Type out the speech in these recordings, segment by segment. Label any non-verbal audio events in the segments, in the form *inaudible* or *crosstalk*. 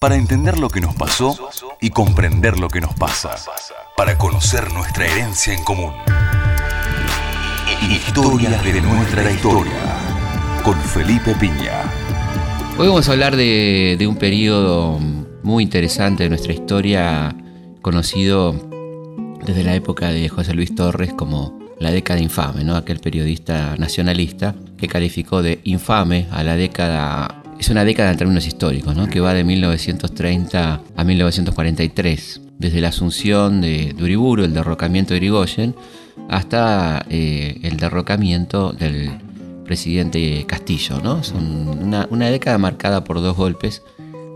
para entender lo que nos pasó y comprender lo que nos pasa, para conocer nuestra herencia en común. Historias de nuestra historia, con Felipe Piña. Hoy vamos a hablar de, de un periodo muy interesante de nuestra historia, conocido desde la época de José Luis Torres como la década infame, ¿no? aquel periodista nacionalista que calificó de infame a la década, es una década en términos históricos, ¿no? que va de 1930 a 1943, desde la asunción de, Uriburu, el derrocamiento de Irigoyen, hasta eh, el derrocamiento del presidente Castillo. ¿no? Una, una década marcada por dos golpes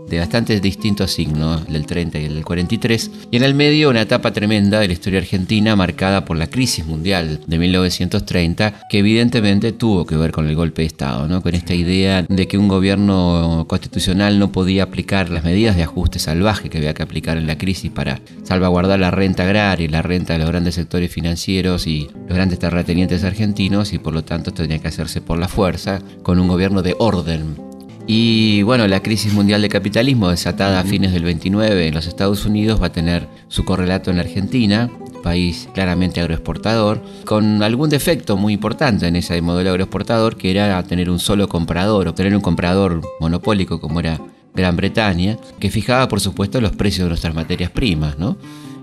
de bastante distintos signos, el del 30 y el del 43, y en el medio una etapa tremenda de la historia argentina marcada por la crisis mundial de 1930, que evidentemente tuvo que ver con el golpe de Estado, ¿no? con esta idea de que un gobierno constitucional no podía aplicar las medidas de ajuste salvaje que había que aplicar en la crisis para salvaguardar la renta agraria y la renta de los grandes sectores financieros y los grandes terratenientes argentinos, y por lo tanto tenía que hacerse por la fuerza, con un gobierno de orden y bueno, la crisis mundial de capitalismo desatada a fines del 29 en los Estados Unidos va a tener su correlato en la Argentina, país claramente agroexportador, con algún defecto muy importante en ese modelo agroexportador que era tener un solo comprador, obtener un comprador monopólico como era Gran Bretaña, que fijaba por supuesto los precios de nuestras materias primas, ¿no?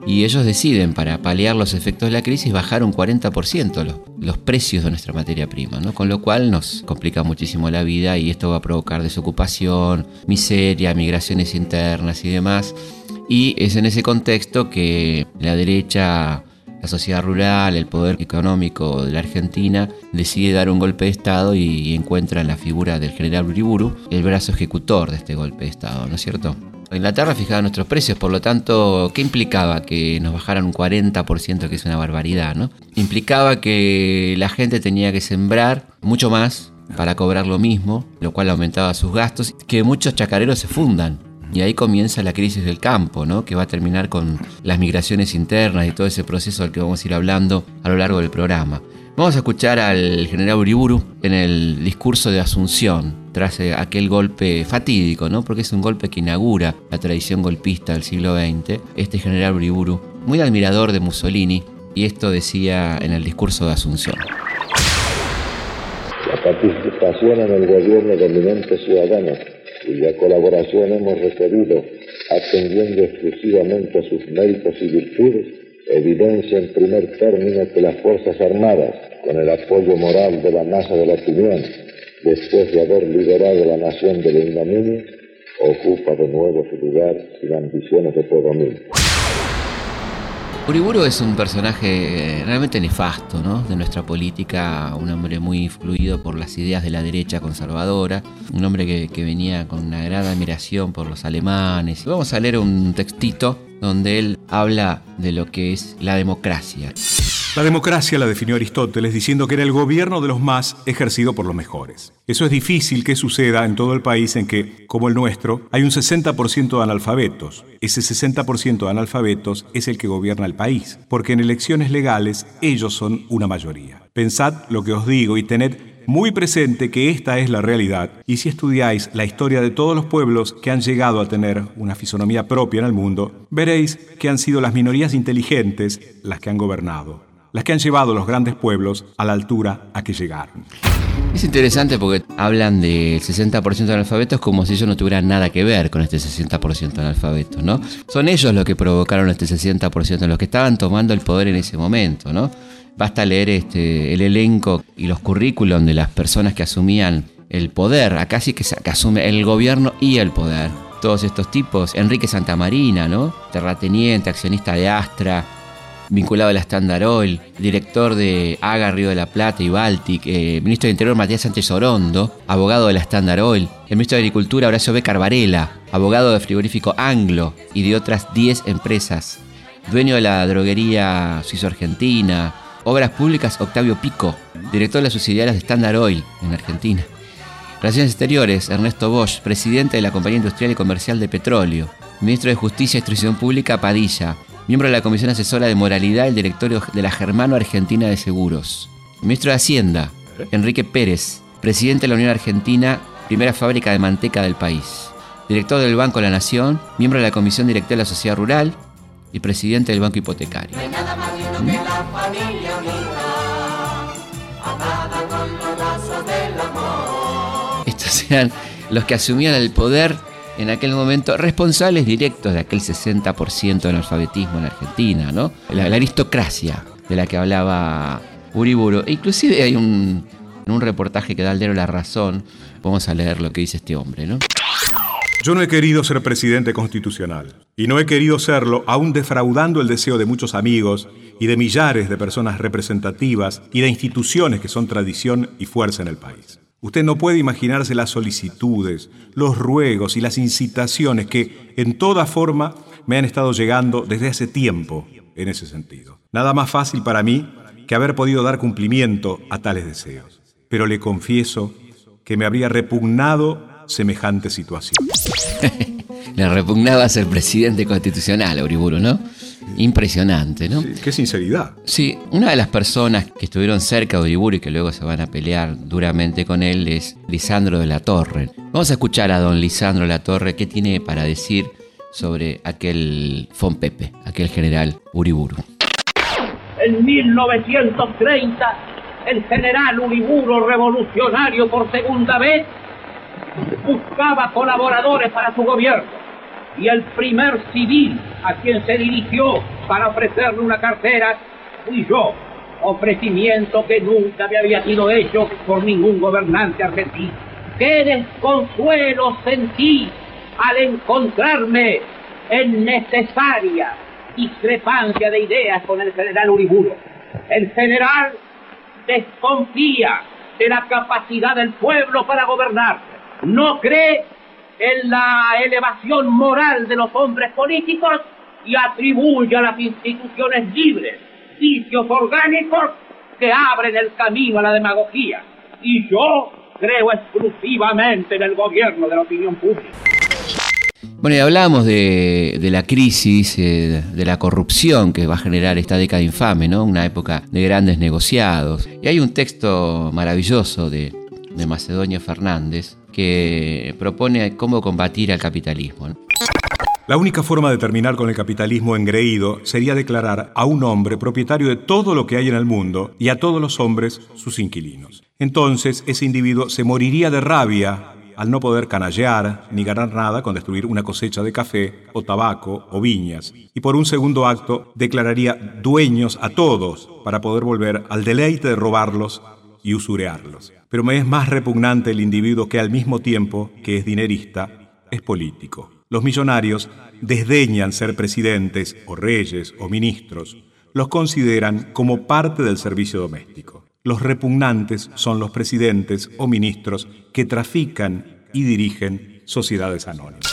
Y ellos deciden, para paliar los efectos de la crisis, bajar un 40% los, los precios de nuestra materia prima, ¿no? con lo cual nos complica muchísimo la vida y esto va a provocar desocupación, miseria, migraciones internas y demás. Y es en ese contexto que la derecha, la sociedad rural, el poder económico de la Argentina decide dar un golpe de Estado y, encuentra en la figura del general Uriburu el brazo ejecutor de este golpe de Estado, ¿no es cierto? Inglaterra fijaba nuestros precios, por lo tanto, ¿qué implicaba? Que nos bajaran un 40%, que es una barbaridad, ¿no? Implicaba que la gente tenía que sembrar mucho más para cobrar lo mismo, lo cual aumentaba sus gastos, que muchos chacareros se fundan. Y ahí comienza la crisis del campo, ¿no? que va a terminar con las migraciones internas y todo ese proceso al que vamos a ir hablando a lo largo del programa. Vamos a escuchar al general Uriburu en el discurso de Asunción, tras eh, aquel golpe fatídico, ¿no? porque es un golpe que inaugura la tradición golpista del siglo XX, este general Uriburu, muy admirador de Mussolini, y esto decía en el discurso de Asunción. La participación en el gobierno de eminentes ciudadanos, cuya colaboración hemos recibido atendiendo exclusivamente a sus méritos y virtudes, evidencia en primer término que las Fuerzas Armadas, con el apoyo moral de la masa de la opinión, después de haber liberado la nación de la ocupa de nuevo su lugar sin ambiciones de predominio. Uriburu es un personaje eh, realmente nefasto ¿no? de nuestra política, un hombre muy influido por las ideas de la derecha conservadora, un hombre que, que venía con una gran admiración por los alemanes. Vamos a leer un textito donde él habla de lo que es la democracia. La democracia la definió Aristóteles diciendo que era el gobierno de los más ejercido por los mejores. Eso es difícil que suceda en todo el país en que, como el nuestro, hay un 60% de analfabetos. Ese 60% de analfabetos es el que gobierna el país, porque en elecciones legales ellos son una mayoría. Pensad lo que os digo y tened muy presente que esta es la realidad, y si estudiáis la historia de todos los pueblos que han llegado a tener una fisonomía propia en el mundo, veréis que han sido las minorías inteligentes las que han gobernado, las que han llevado a los grandes pueblos a la altura a que llegaron. Es interesante porque hablan del 60% de analfabetos como si ellos no tuvieran nada que ver con este 60% de analfabetos, ¿no? Son ellos los que provocaron este 60%, los que estaban tomando el poder en ese momento, ¿no? Basta leer este, el elenco y los currículum de las personas que asumían el poder. Acá sí que, que asume el gobierno y el poder. Todos estos tipos, Enrique Santamarina, ¿no? Terrateniente, accionista de Astra, vinculado a la Standard Oil, director de AGA Río de la Plata y Baltic, eh, ministro de Interior Matías Sánchez Orondo, abogado de la Standard Oil, el ministro de Agricultura Horacio B. Carvarela, abogado de frigorífico Anglo y de otras 10 empresas, dueño de la droguería suizo-argentina, Obras Públicas Octavio Pico, director de las subsidiarias de Standard Oil en Argentina. Relaciones Exteriores, Ernesto Bosch, presidente de la Compañía Industrial y Comercial de Petróleo. Ministro de Justicia y Instrucción Pública, Padilla. Miembro de la Comisión Asesora de Moralidad del directorio de la Germano Argentina de Seguros. Ministro de Hacienda, Enrique Pérez, presidente de la Unión Argentina, primera fábrica de manteca del país. director del Banco de la Nación, miembro de la Comisión Directiva de la Sociedad Rural y presidente del Banco Hipotecario. Estos eran los que asumían el poder en aquel momento, responsables directos de aquel 60% del analfabetismo en Argentina, ¿no? La, aristocracia de la que hablaba Uriburu. E inclusive hay un, un reportaje que da Aldero La Razón, vamos a leer lo que dice este hombre, ¿no? Yo no he querido ser presidente constitucional y no he querido serlo aún defraudando el deseo de muchos amigos y de millares de personas representativas y de instituciones que son tradición y fuerza en el país. Usted no puede imaginarse las solicitudes, los ruegos y las incitaciones que en toda forma me han estado llegando desde hace tiempo en ese sentido. Nada más fácil para mí que haber podido dar cumplimiento a tales deseos. Pero le confieso que me habría repugnado semejante situación. *laughs* Le repugnaba ser presidente constitucional a Uriburu, ¿no? Impresionante, ¿no? Sí, qué sinceridad. Sí, una de las personas que estuvieron cerca de Uriburu y que luego se van a pelear duramente con él es Lisandro de la Torre. Vamos a escuchar a don Lisandro de la Torre qué tiene para decir sobre aquel Fonpepe, aquel general Uriburu. En 1930, el general Uriburu, revolucionario por segunda vez, buscaba colaboradores para su gobierno y el primer civil a quien se dirigió para ofrecerle una cartera fui yo, ofrecimiento que nunca me había sido hecho por ningún gobernante argentino. ¡Qué desconsuelo sentí al encontrarme en necesaria discrepancia de ideas con el general Uriburo! El general desconfía de la capacidad del pueblo para gobernar. No cree en la elevación moral de los hombres políticos y atribuye a las instituciones libres vicios orgánicos que abren el camino a la demagogía. Y yo creo exclusivamente en el gobierno de la opinión pública. Bueno, y hablábamos de, de la crisis, eh, de la corrupción que va a generar esta década infame, ¿no? Una época de grandes negociados. Y hay un texto maravilloso de, de Fernández que propone cómo combatir al capitalismo. La única forma de terminar con el capitalismo engreído sería declarar a un hombre propietario de todo lo que hay en el mundo y a todos los hombres sus inquilinos. Entonces ese individuo se moriría de rabia al no poder canallear ni ganar nada con destruir una cosecha de café o tabaco o viñas, y por un segundo acto declararía dueños a todos para poder volver al deleite de robarlos y usurearlos. Pero me es más repugnante el individuo que al mismo tiempo que es dinerista, es político. Los millonarios desdeñan ser presidentes o reyes o ministros, los consideran como parte del servicio doméstico. Los repugnantes son los presidentes o ministros que trafican y dirigen sociedades anónimas.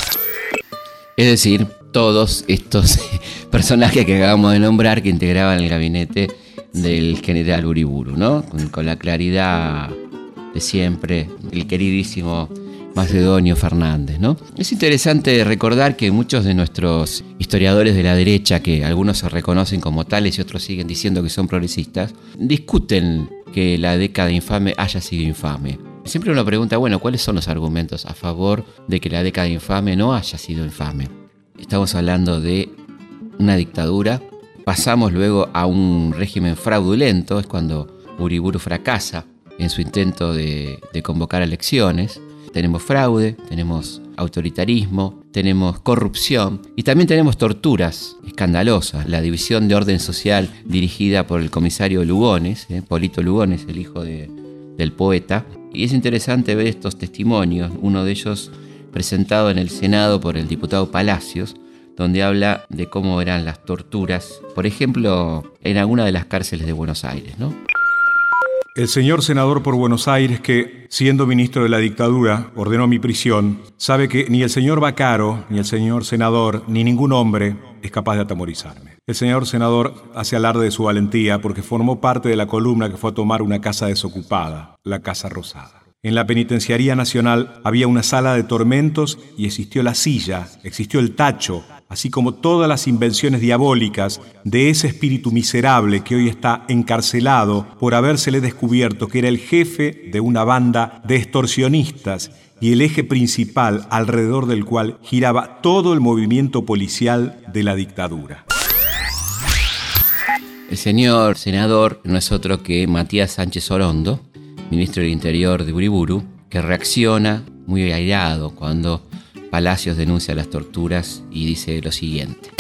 Es decir, todos estos *laughs* personajes que acabamos de nombrar que integraban el gabinete del general Uriburu, ¿no? Con, la claridad de siempre, el queridísimo Macedonio Fernández, ¿no? Es interesante recordar que muchos de nuestros historiadores de la derecha, que algunos se reconocen como tales y otros siguen diciendo que son progresistas, discuten que la década infame haya sido infame. Siempre uno pregunta, bueno, ¿cuáles son los argumentos a favor de que la década infame no haya sido infame? Estamos hablando de una dictadura, pasamos luego a un régimen fraudulento, es cuando Uriburu fracasa en su intento de, convocar elecciones, tenemos fraude, tenemos autoritarismo, tenemos corrupción y también tenemos torturas escandalosas. La división de orden social dirigida por el comisario Lugones, eh, Polito Lugones, el hijo de, del poeta. Y es interesante ver estos testimonios, uno de ellos presentado en el Senado por el diputado Palacios, donde habla de cómo eran las torturas, por ejemplo, en alguna de las cárceles de Buenos Aires, ¿no? El señor senador por Buenos Aires, que, siendo ministro de la dictadura, ordenó mi prisión, sabe que ni el señor Bacaro, ni el señor senador, ni ningún hombre es capaz de atemorizarme. El señor senador hace alarde de su valentía porque formó parte de la columna que fue a tomar una casa desocupada, la Casa Rosada. En la Penitenciaría Nacional había una sala de tormentos y existió la silla, existió el tacho, así como todas las invenciones diabólicas de ese espíritu miserable que hoy está encarcelado por habérsele descubierto que era el jefe de una banda de extorsionistas y el eje principal alrededor del cual giraba todo el movimiento policial de la dictadura. El señor senador no es otro que Matías Sánchez Orondo, ministro del Interior de Uriburu, que reacciona muy airado cuando Palacios denuncia las torturas y dice lo siguiente.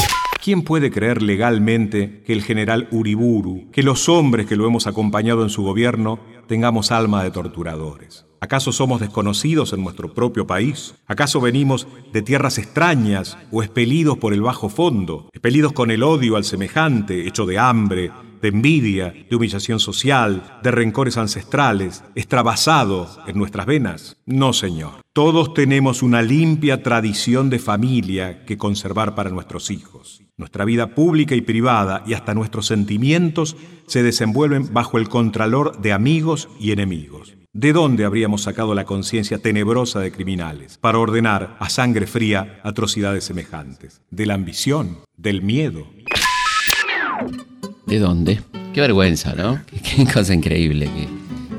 ¿Quién puede creer legalmente que el general Uriburu, que los hombres que lo hemos acompañado en su gobierno, tengamos alma de torturadores? ¿Acaso somos desconocidos en nuestro propio país? ¿Acaso venimos de tierras extrañas o expelidos por el bajo fondo, expelidos con el odio al semejante, hecho de hambre, de envidia, de humillación social, de rencores ancestrales, extravasado en nuestras venas? No, Señor. Todos tenemos una limpia tradición de familia que conservar para nuestros hijos. Nuestra vida pública y privada y hasta nuestros sentimientos se desenvuelven bajo el contralor de amigos y enemigos. ¿De dónde habríamos sacado la conciencia tenebrosa de criminales para ordenar a sangre fría atrocidades semejantes? ¿De la ambición? ¿Del miedo? ¿De dónde? Qué vergüenza, ¿no? *laughs* Qué, cosa increíble que,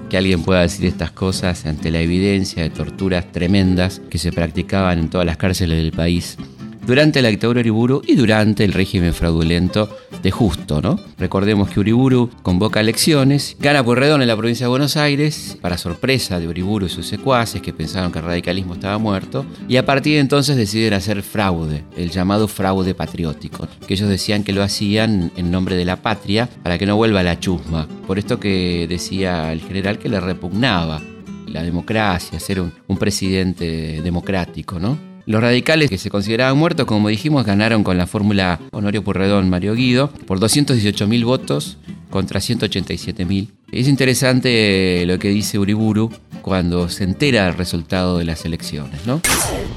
que alguien pueda decir estas cosas ante la evidencia de torturas tremendas que se practicaban en todas las cárceles del país durante la dictadura de Uriburu y durante el régimen fraudulento de Justo, ¿no? Recordemos que Uriburu convoca elecciones, gana por redón en la provincia de Buenos Aires, para sorpresa de Uriburu y sus secuaces que pensaron que el radicalismo estaba muerto, y a partir de entonces deciden hacer fraude, el llamado fraude patriótico, que ellos decían que lo hacían en nombre de la patria para que no vuelva la chusma. Por esto que decía el general que le repugnaba la democracia, ser un presidente democrático, ¿no? Los radicales que se consideraban muertos, como dijimos, ganaron con la fórmula Honorio Purredón Mario Guido por 218.000 votos contra 187.000. Es interesante lo que dice Uriburu cuando se entera del resultado de las elecciones, ¿no?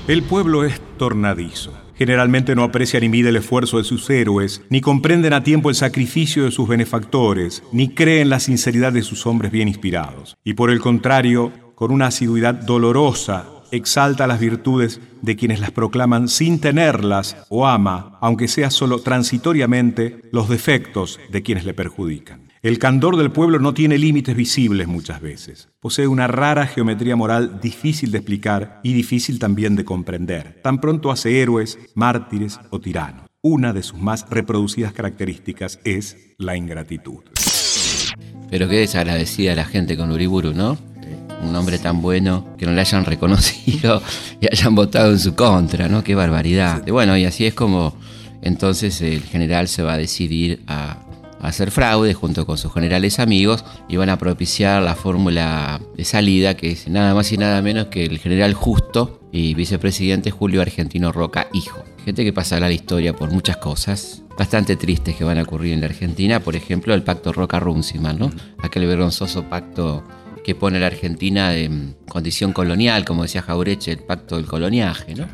El pueblo es tornadizo. Generalmente no aprecia ni mide el esfuerzo de sus héroes, ni comprenden a tiempo el sacrificio de sus benefactores, ni creen la sinceridad de sus hombres bien inspirados. Y por el contrario, con una asiduidad dolorosa exalta las virtudes de quienes las proclaman sin tenerlas o ama, aunque sea solo transitoriamente, los defectos de quienes le perjudican. El candor del pueblo no tiene límites visibles muchas veces. Posee una rara geometría moral difícil de explicar y difícil también de comprender. Tan pronto hace héroes, mártires o tiranos. Una de sus más reproducidas características es la ingratitud. Pero qué desagradecida la gente con Uriburu, ¿no? Un hombre tan bueno que no le hayan reconocido *laughs* y hayan votado en su contra, ¿no? Qué barbaridad. bueno, y así es como entonces el general se va a decidir a, hacer fraude junto con sus generales amigos y van a propiciar la fórmula de salida que es nada más y nada menos que el general Justo y vicepresidente Julio Argentino Roca, hijo. Gente que pasará la historia por muchas cosas bastante tristes que van a ocurrir en la Argentina, por ejemplo el pacto Roca-Runciman, ¿no? Aquel vergonzoso pacto que pone la Argentina en condición colonial, como decía Jaureche, el pacto del coloniaje, el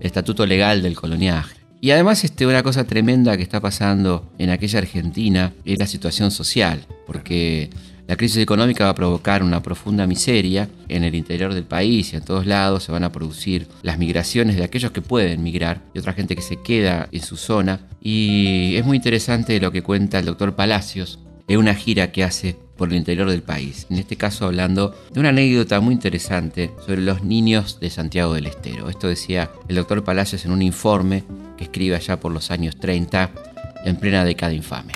estatuto legal del coloniaje. Y además este, una cosa tremenda que está pasando en aquella Argentina es la situación social, porque la crisis económica va a provocar una profunda miseria en el interior del país y en todos lados se van a producir las migraciones de aquellos que pueden migrar y otra gente que se queda en su zona. Y es muy interesante lo que cuenta el doctor Palacios en una gira que hace por el interior del país. En este caso hablando de una anécdota muy interesante sobre los niños de Santiago del Estero. Esto decía el doctor Palacios en un informe que escribe allá por los años 30 en plena década infame.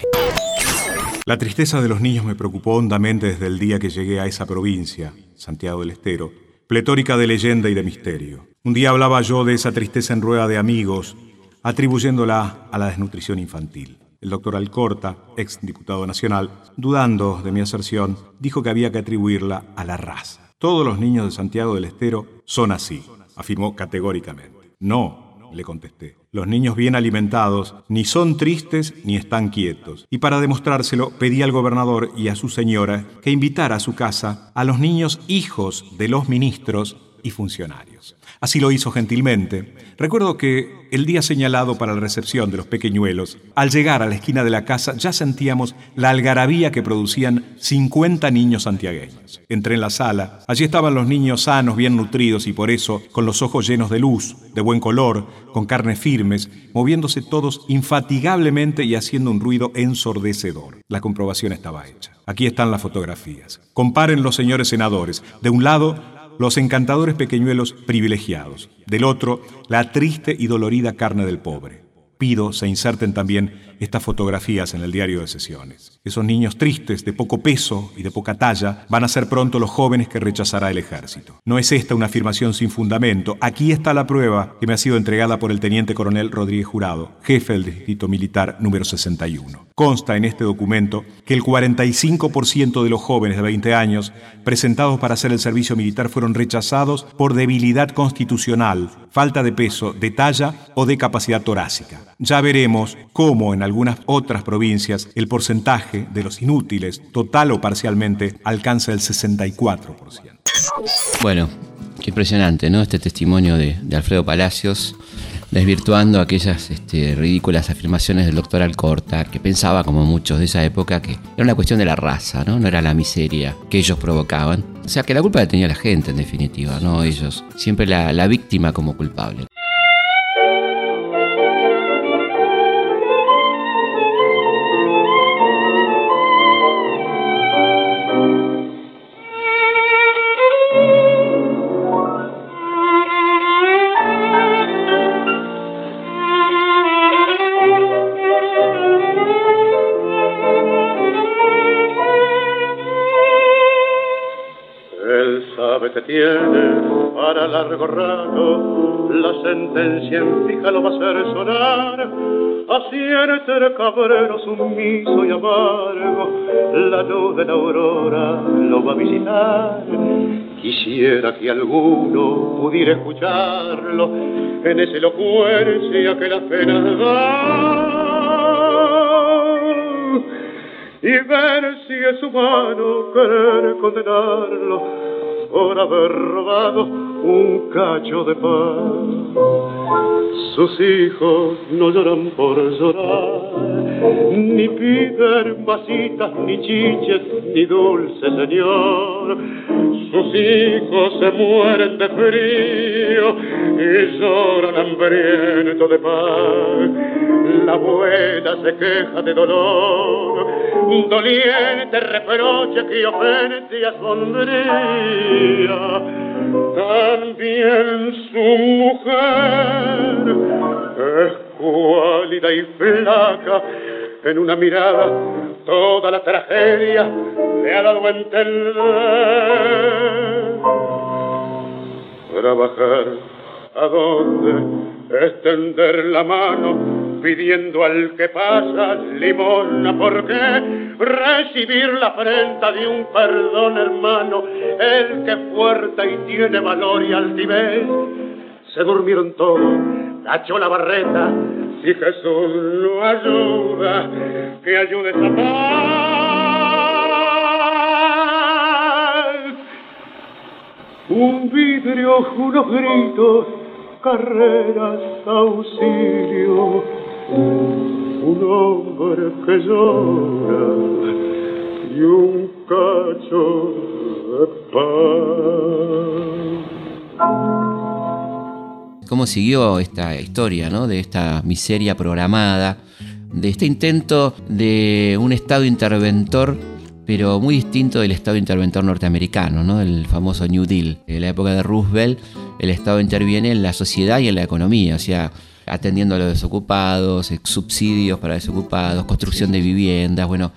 La tristeza de los niños me preocupó hondamente desde el día que llegué a esa provincia, Santiago del Estero, pletórica de leyenda y de misterio. Un día hablaba yo de esa tristeza en rueda de amigos, atribuyéndola a la desnutrición infantil. El doctor Alcorta, ex diputado nacional, dudando de mi aserción, dijo que había que atribuirla a la raza. Todos los niños de Santiago del Estero son así, afirmó categóricamente. No, le contesté. Los niños bien alimentados ni son tristes ni están quietos. Y para demostrárselo pedí al gobernador y a su señora que invitara a su casa a los niños hijos de los ministros y funcionarios. Así lo hizo gentilmente. Recuerdo que el día señalado para la recepción de los pequeñuelos, al llegar a la esquina de la casa ya sentíamos la algarabía que producían 50 niños santiagueños. Entré en la sala. Allí estaban los niños sanos, bien nutridos y por eso con los ojos llenos de luz, de buen color, con carnes firmes, moviéndose todos infatigablemente y haciendo un ruido ensordecedor. La comprobación estaba hecha. Aquí están las fotografías. Comparen los señores senadores. De un lado, los encantadores pequeñuelos privilegiados, del otro, la triste y dolorida carne del pobre. Pido se inserten también estas fotografías en el diario de sesiones. Esos niños tristes, de poco peso y de poca talla, van a ser pronto los jóvenes que rechazará el ejército. No es esta una afirmación sin fundamento. Aquí está la prueba que me ha sido entregada por el teniente coronel Rodríguez Jurado, jefe del Distrito Militar número 61. Consta en este documento que el 45% de los jóvenes de 20 años presentados para hacer el servicio militar fueron rechazados por debilidad constitucional, falta de peso, de talla o de capacidad torácica. Ya veremos cómo en algunas otras provincias el porcentaje de los inútiles, total o parcialmente, alcanza el 64%. Bueno, qué impresionante, ¿no? Este testimonio de, Alfredo Palacios desvirtuando aquellas este, ridículas afirmaciones del doctor Alcorta, que pensaba, como muchos de esa época, que era una cuestión de la raza, ¿no? No era la miseria que ellos provocaban. O sea, que la culpa la tenía la gente, en definitiva, no ellos. Siempre la víctima como culpable. Largo rato, la sentencia en fija lo va a hacer sonar. Así el cabrero sumiso y amargo, la luz de la aurora lo va a visitar. Quisiera que alguno pudiera escucharlo en esa elocuencia que la pena da. Y ver si es humano querer condenarlo por haber robado un cacho de pan. Sus hijos no lloran por llorar, ni piden vasitas, ni chiches, ni dulce señor. Sus hijos se mueren de frío y lloran hambriento de pan. La abuela se queja de dolor, doliente reproche que ofende a sombría también su mujer es cuálida y flaca, en una mirada toda la tragedia le ha dado a entender. Trabajar a dónde, extender la mano pidiendo al que pasa limona, ¿por qué recibir la afrenta de un perdón hermano? El que fuerte y tiene valor y altivez, se durmieron todos, cachó la barreta, si Jesús lo ayuda, que ayude esa paz. Un vidrio, unos gritos, carreras, auxilio un hombre que llora y un cacho de pan. ¿Cómo siguió esta historia ¿no? de esta miseria programada, de este intento de un Estado interventor pero muy distinto del Estado interventor norteamericano, ¿no? el famoso New Deal. En la época de Roosevelt, el Estado interviene en la sociedad y en la economía, o sea, atendiendo a los desocupados, subsidios para desocupados, construcción de viviendas, bueno,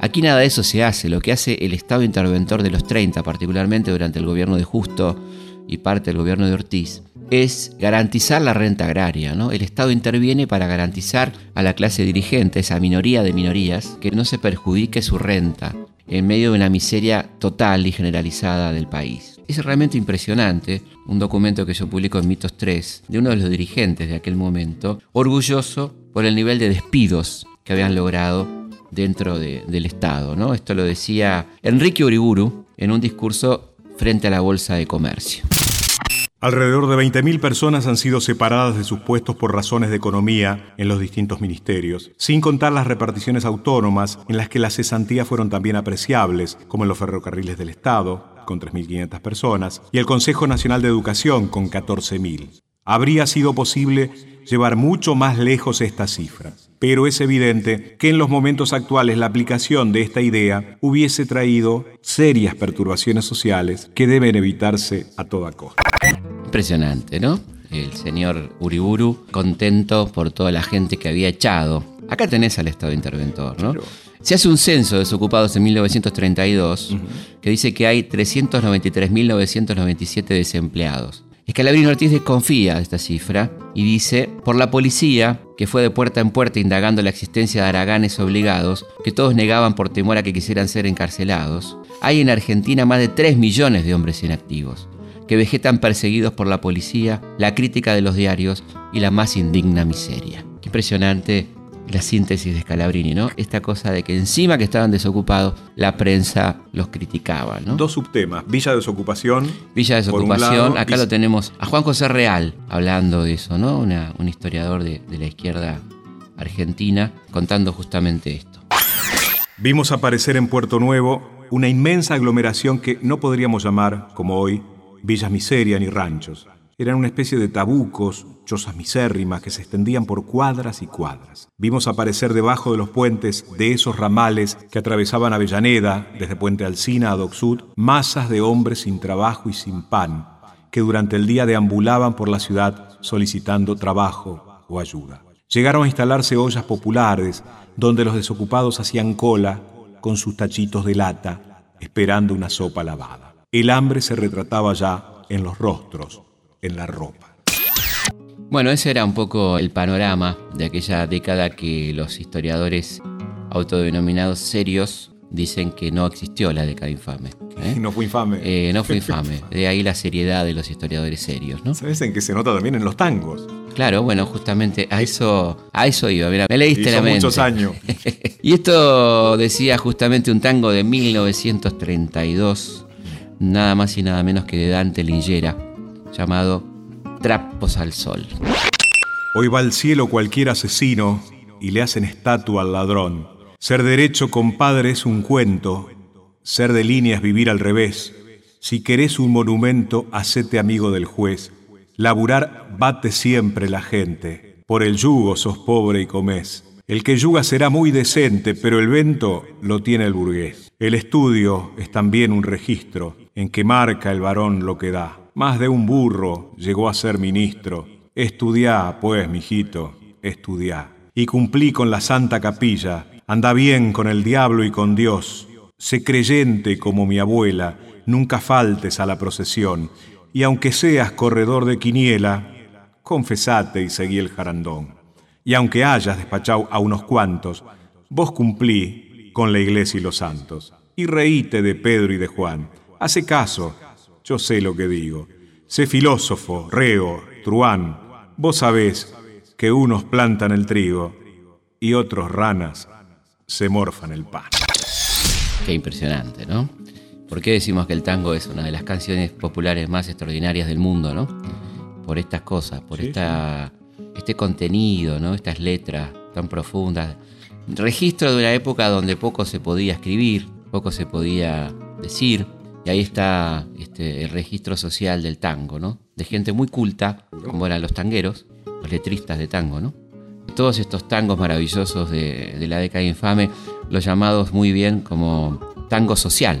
aquí nada de eso se hace, lo que hace el Estado interventor de los 30, particularmente durante el gobierno de Justo y parte del gobierno de Ortiz, es garantizar la renta agraria. ¿no? El Estado interviene para garantizar a la clase dirigente, esa minoría de minorías, que no se perjudique su renta en medio de una miseria total y generalizada del país. Es realmente impresionante un documento que yo publico en Mitos 3 de uno de los dirigentes de aquel momento, orgulloso por el nivel de despidos que habían logrado dentro del Estado. ¿no? Esto lo decía Enrique Uriburu en un discurso frente a la Bolsa de Comercio. Alrededor de 20.000 personas han sido separadas de sus puestos por razones de economía en los distintos ministerios, sin contar las reparticiones autónomas en las que las cesantías fueron también apreciables, como en los ferrocarriles del Estado, con 3.500 personas, y el Consejo Nacional de Educación, con 14.000. Habría sido posible llevar mucho más lejos esta cifra, pero es evidente que en los momentos actuales la aplicación de esta idea hubiese traído serias perturbaciones sociales que deben evitarse a toda costa. Impresionante, ¿no? El señor Uriburu contento por toda la gente que había echado. Acá tenés al Estado interventor, ¿no? Se hace un censo de desocupados en 1932 que dice que hay 393.997 desempleados. Escalabrino Ortiz desconfía de esta cifra y dice, por la policía, que fue de puerta en puerta indagando la existencia de araganes obligados, que todos negaban por temor a que quisieran ser encarcelados, hay en Argentina más de 3 millones de hombres inactivos, que vegetan perseguidos por la policía, la crítica de los diarios y la más indigna miseria. Qué impresionante la síntesis de Scalabrini, ¿no? Esta cosa de que encima que estaban desocupados, la prensa los criticaba, ¿no? Dos subtemas, Villa Desocupación. Villa Desocupación, lado, acá y- lo tenemos a Juan José Real hablando de eso, ¿no? Una- un historiador de, de la izquierda argentina contando justamente esto. Vimos aparecer en Puerto Nuevo una inmensa aglomeración que no podríamos llamar, como hoy, villas miseria ni ranchos. Eran una especie de tabucos, chozas misérrimas que se extendían por cuadras y cuadras. Vimos aparecer debajo de los puentes de esos ramales que atravesaban Avellaneda, desde Puente Alsina a Docsud, masas de hombres sin trabajo y sin pan, que durante el día deambulaban por la ciudad solicitando trabajo o ayuda. Llegaron a instalarse ollas populares donde los desocupados hacían cola con sus tachitos de lata, esperando una sopa lavada. El hambre se retrataba ya en los rostros, en la ropa. Bueno, ese era un poco el panorama de aquella década que los historiadores autodenominados serios dicen que no existió la década infame. ¿eh? *laughs* No fue infame. Eh, no fue infame. De ahí la seriedad de los historiadores serios, ¿no? ¿Sabes en qué se nota también en los tangos? Claro, bueno, justamente a eso, a eso iba. Mira, me leíste Hizo la mente. muchos años. *laughs* y esto decía justamente un tango de 1932, nada más y nada menos que de Dante Lingera, llamado Trapos al Sol. Hoy va al cielo cualquier asesino y le hacen estatua al ladrón. Ser derecho, compadre, es un cuento. Ser de línea es vivir al revés. Si querés un monumento, hacete amigo del juez. Laburar bate siempre la gente. Por el yugo sos pobre y comés. El que yuga será muy decente, pero el vento lo tiene el burgués. El estudio es también un registro en que marca el varón lo que da. Más de un burro llegó a ser ministro. Estudiá, pues, mijito, estudiá. Y cumplí con la santa capilla. Anda bien con el diablo y con Dios. Sé creyente como mi abuela. Nunca faltes a la procesión. Y aunque seas corredor de quiniela, confesate y seguí el jarandón. Y aunque hayas despachado a unos cuantos, vos cumplí con la iglesia y los santos. Y reíte de Pedro y de Juan. Hace caso, yo sé lo que digo. Sé filósofo, reo, truán. Vos sabés que unos plantan el trigo y otros ranas se morfan el pan. Qué impresionante, ¿no? ¿Por qué decimos que el tango es una de las canciones populares más extraordinarias del mundo, ¿no? Por estas cosas, por esta, este contenido, ¿no? Estas letras tan profundas. Registro de una época donde poco se podía escribir, poco se podía decir. Y ahí está este, el registro social del tango, ¿no? De gente muy culta, como eran los tangueros, los letristas de tango, ¿no? Todos estos tangos maravillosos de, de la década infame, los llamados muy bien como tango social.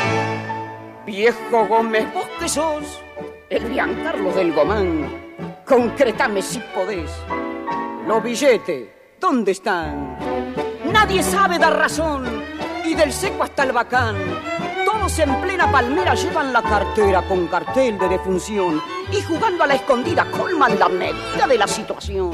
Viejo Gómez, vos que sos el Giancarlo del Gomán, concretame si podés. Los billetes, ¿dónde están? Nadie sabe dar razón, y del seco hasta el bacán todos en plena palmera llevan la cartera con cartel de defunción y jugando a la escondida colman la medida de la situación.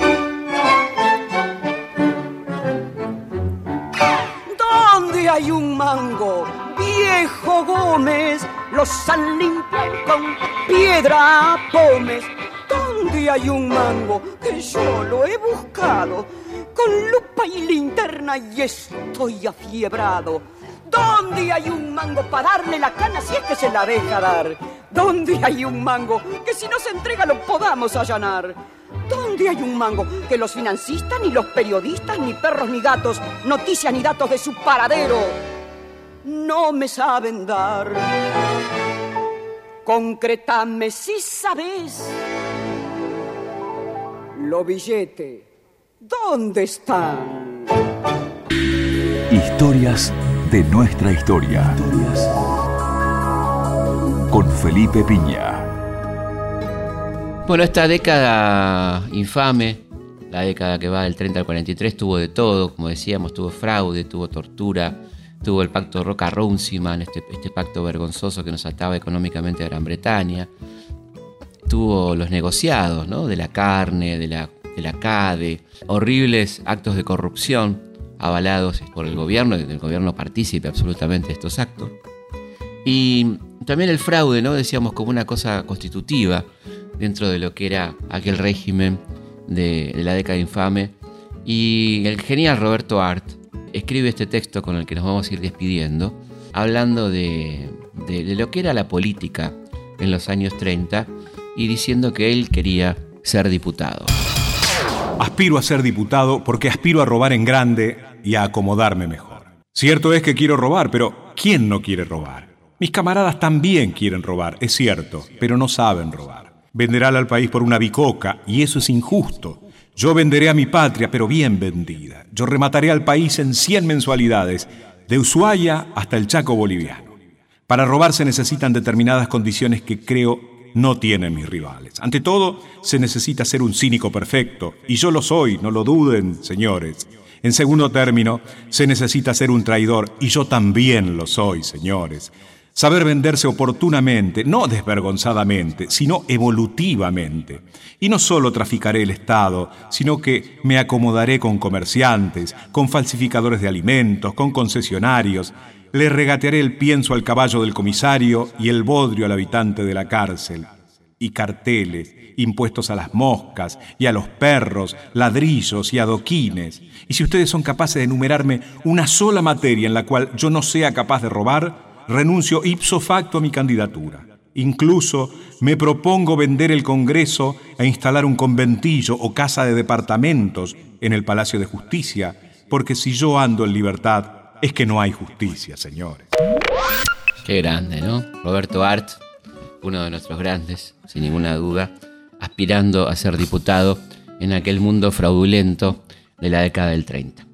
¿Dónde hay un mango? Viejo Gómez, los han limpiado con piedra pomes. ¿Dónde hay un mango? Que yo lo he buscado con lupa y linterna y estoy afiebrado ¿Dónde hay un mango para darle la cana si es que se la deja dar? ¿Dónde hay un mango que si no se entrega lo podamos allanar? ¿Dónde hay un mango que los financistas, ni los periodistas, ni perros, ni gatos, noticias ni datos de su paradero no me saben dar? Concretame si sabes. Lo billete, ¿dónde están? Historias de nuestra historia. Con Felipe Piña. Bueno, esta década infame, la década que va del 30 al 43, tuvo de todo, como decíamos, tuvo fraude, tuvo tortura, tuvo el pacto Roca-Runciman, este, este pacto vergonzoso que nos ataba económicamente a Gran Bretaña, tuvo los negociados ¿no? de la carne, de la, de la CADE, horribles actos de corrupción avalados por el gobierno, el gobierno participe absolutamente de estos actos. Y también el fraude, ¿no? Decíamos como una cosa constitutiva dentro de lo que era aquel régimen de, la década infame. Y el genial Roberto Art escribe este texto con el que nos vamos a ir despidiendo, hablando de, lo que era la política en los años 30 y diciendo que él quería ser diputado. Aspiro a ser diputado porque aspiro a robar en grande y a acomodarme mejor. Cierto es que quiero robar, pero ¿quién no quiere robar? Mis camaradas también quieren robar, es cierto, pero no saben robar. Venderán al país por una bicoca y eso es injusto. Yo venderé a mi patria, pero bien vendida. Yo remataré al país en 100 mensualidades, de Ushuaia hasta el Chaco boliviano. Para robar se necesitan determinadas condiciones que creo no tienen mis rivales. Ante todo, se necesita ser un cínico perfecto, y yo lo soy, no lo duden, señores. En segundo término, se necesita ser un traidor, y yo también lo soy, señores. Saber venderse oportunamente, no desvergonzadamente, sino evolutivamente. Y no solo traficaré el Estado, sino que me acomodaré con comerciantes, con falsificadores de alimentos, con concesionarios, le regatearé el pienso al caballo del comisario y el bodrio al habitante de la cárcel. Y carteles, impuestos a las moscas y a los perros, ladrillos y adoquines. Y si ustedes son capaces de enumerarme una sola materia en la cual yo no sea capaz de robar, renuncio ipso facto a mi candidatura. Incluso me propongo vender el Congreso e instalar un conventillo o casa de departamentos en el Palacio de Justicia, porque si yo ando en libertad, es que no hay justicia, señores. Qué grande, ¿no? Roberto Art, uno de nuestros grandes, sin ninguna duda, aspirando a ser diputado en aquel mundo fraudulento de la década del 30.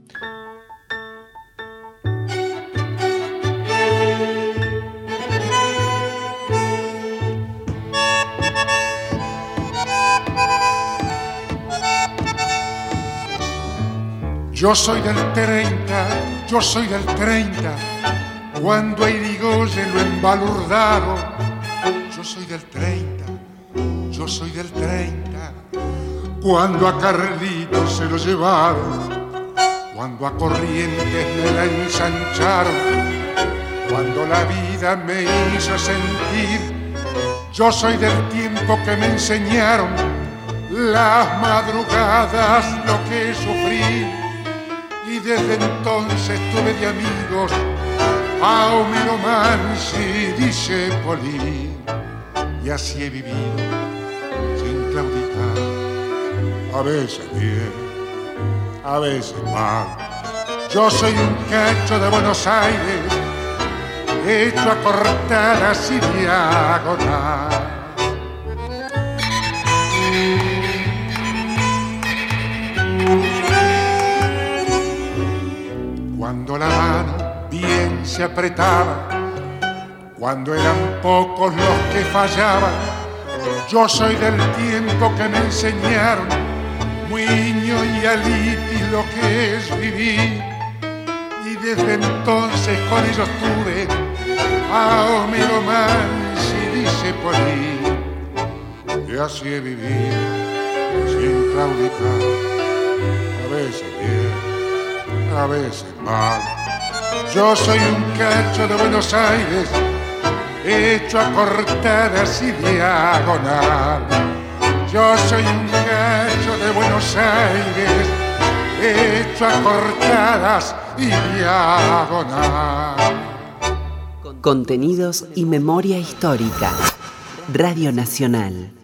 Yo soy del 30, yo soy del 30, cuando a Irigoyen lo embalurdaron. Yo soy del 30, yo soy del 30, cuando a Carlito se lo llevaron, cuando a Corrientes me la ensancharon, cuando la vida me hizo sentir. Yo soy del tiempo que me enseñaron las madrugadas lo que sufrí desde entonces tuve de amigos a Homero Mansi, dice Poli, y así he vivido sin claudicar, a veces bien, a veces mal. Yo soy un cacho de Buenos Aires, hecho a cortadas y diagonal. Se apretaba, cuando eran pocos los que fallaban. Yo soy del tiempo que me enseñaron, niño y alitis lo que es vivir. Y desde entonces con ellos tuve a Homero y dice por ahí, que así he vivido sin claudicar, a veces bien, a veces mal. Yo soy un cacho de Buenos Aires, hecho a cortadas y diagonal. Yo soy un cacho de Buenos Aires, hecho a cortadas y diagonal. Contenidos y memoria histórica. Radio Nacional.